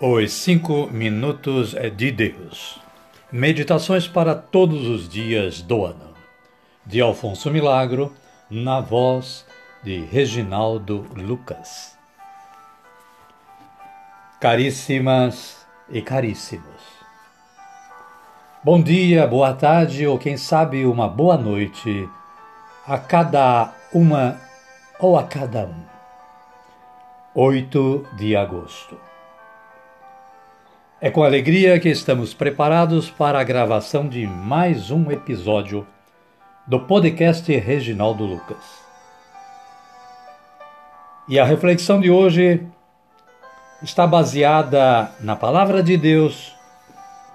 Os Cinco Minutos de Deus. Meditações para todos os dias do ano. De Alfonso Milagro, na voz de Reginaldo Lucas. Caríssimas e caríssimos. Bom dia, boa tarde ou quem sabe uma boa noite a cada uma ou a cada um. 8 de agosto. É com alegria que estamos preparados para a gravação de mais um episódio do podcast Reginaldo Lucas. E a reflexão de hoje está baseada na Palavra de Deus,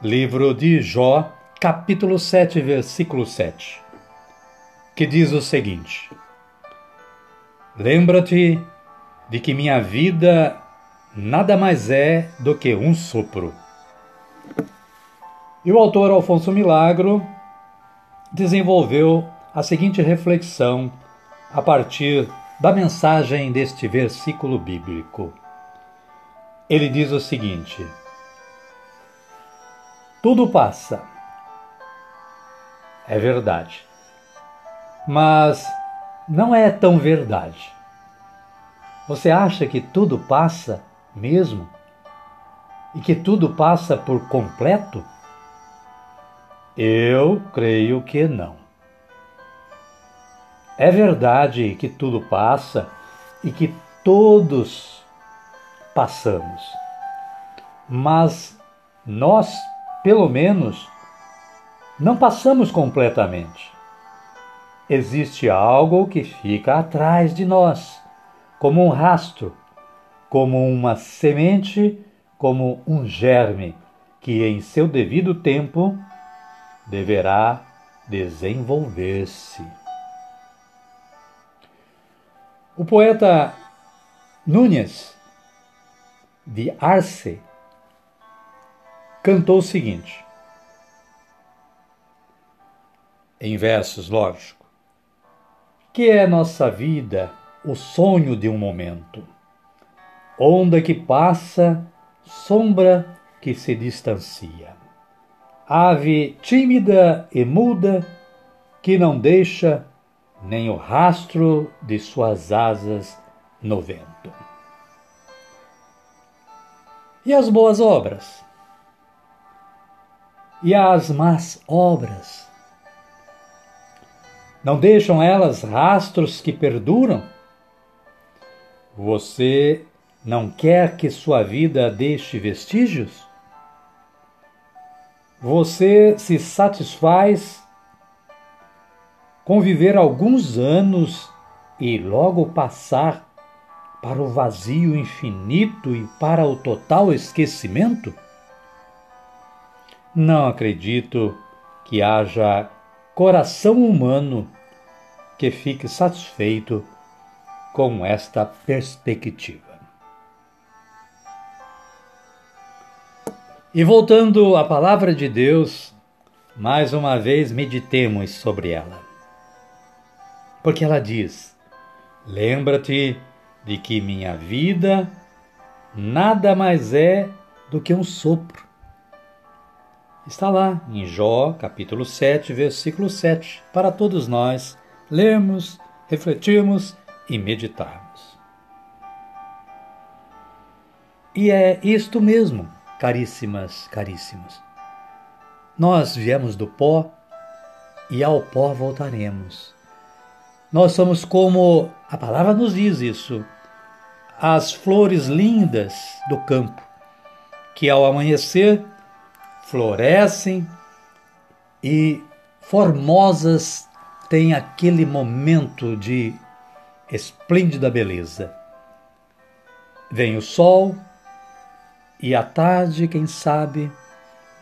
livro de Jó, capítulo 7, versículo 7, que diz o seguinte: Lembra-te de que minha vida nada mais é do que um sopro. E o autor Alfonso Milagro desenvolveu a seguinte reflexão a partir da mensagem deste versículo bíblico. Ele diz o seguinte: Tudo passa. É verdade. Mas não é tão verdade. Você acha que tudo passa mesmo? E que tudo passa por completo? Eu creio que não. É verdade que tudo passa e que todos passamos. Mas nós, pelo menos, não passamos completamente. Existe algo que fica atrás de nós, como um rastro como uma semente, como um germe, que em seu devido tempo deverá desenvolver-se. O poeta Núñez de Arce cantou o seguinte, em versos, lógico: Que é nossa vida o sonho de um momento onda que passa, sombra que se distancia. Ave tímida e muda que não deixa nem o rastro de suas asas no vento. E as boas obras? E as más obras? Não deixam elas rastros que perduram? Você não quer que sua vida deixe vestígios? Você se satisfaz com viver alguns anos e logo passar para o vazio infinito e para o total esquecimento? Não acredito que haja coração humano que fique satisfeito com esta perspectiva. E voltando à palavra de Deus, mais uma vez meditemos sobre ela. Porque ela diz: Lembra-te de que minha vida nada mais é do que um sopro. Está lá em Jó, capítulo 7, versículo 7, para todos nós lermos, refletirmos e meditarmos. E é isto mesmo caríssimas, caríssimos. Nós viemos do pó e ao pó voltaremos. Nós somos como a palavra nos diz isso, as flores lindas do campo, que ao amanhecer florescem e formosas têm aquele momento de esplêndida beleza. Vem o sol, e à tarde, quem sabe,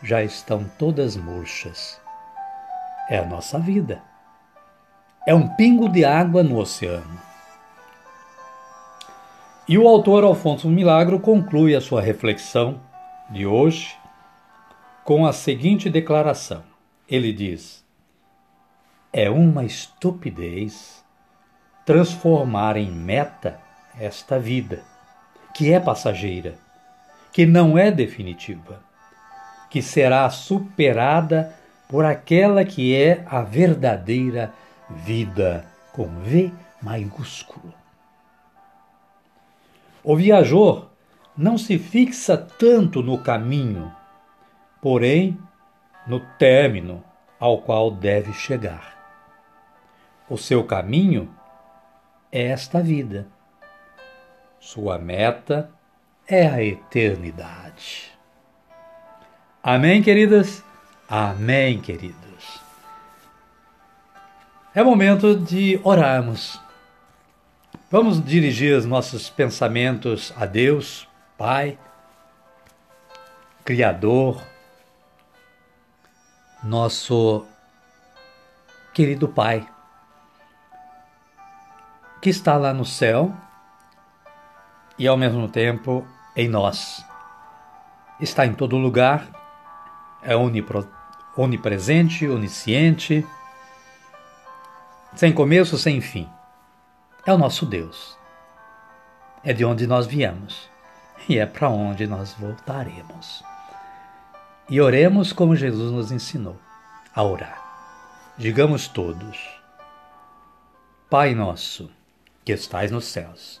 já estão todas murchas. É a nossa vida. É um pingo de água no oceano. E o autor Alfonso Milagro conclui a sua reflexão de hoje com a seguinte declaração. Ele diz: É uma estupidez transformar em meta esta vida, que é passageira que não é definitiva, que será superada por aquela que é a verdadeira vida com V maiúsculo. O viajor não se fixa tanto no caminho, porém no término ao qual deve chegar. O seu caminho é esta vida. Sua meta é a eternidade. Amém, queridas? Amém, queridos. É momento de orarmos. Vamos dirigir os nossos pensamentos a Deus, Pai, Criador, nosso querido Pai, que está lá no céu e ao mesmo tempo em nós. Está em todo lugar, é onipresente, onisciente, sem começo, sem fim. É o nosso Deus. É de onde nós viemos e é para onde nós voltaremos. E oremos como Jesus nos ensinou a orar. Digamos todos: Pai nosso, que estais nos céus,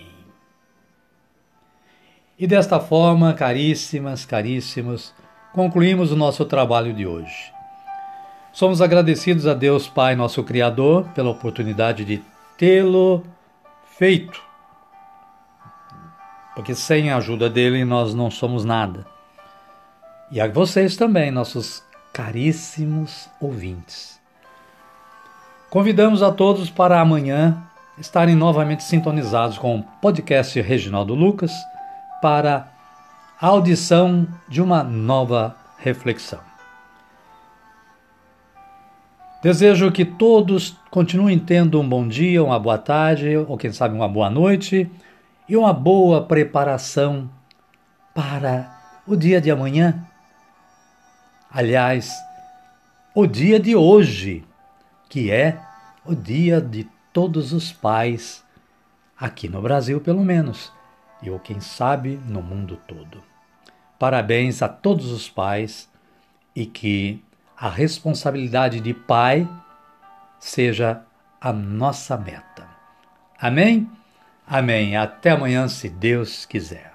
E desta forma, caríssimas, caríssimos, concluímos o nosso trabalho de hoje. Somos agradecidos a Deus Pai, nosso Criador, pela oportunidade de tê-lo feito. Porque sem a ajuda dele nós não somos nada. E a vocês também, nossos caríssimos ouvintes. Convidamos a todos para amanhã estarem novamente sintonizados com o podcast Reginaldo Lucas para a audição de uma nova reflexão. Desejo que todos continuem tendo um bom dia, uma boa tarde, ou quem sabe uma boa noite e uma boa preparação para o dia de amanhã. Aliás, o dia de hoje, que é o dia de todos os pais, aqui no Brasil pelo menos, e ou quem sabe no mundo todo. Parabéns a todos os pais e que a responsabilidade de pai seja a nossa meta. Amém? Amém. Até amanhã, se Deus quiser.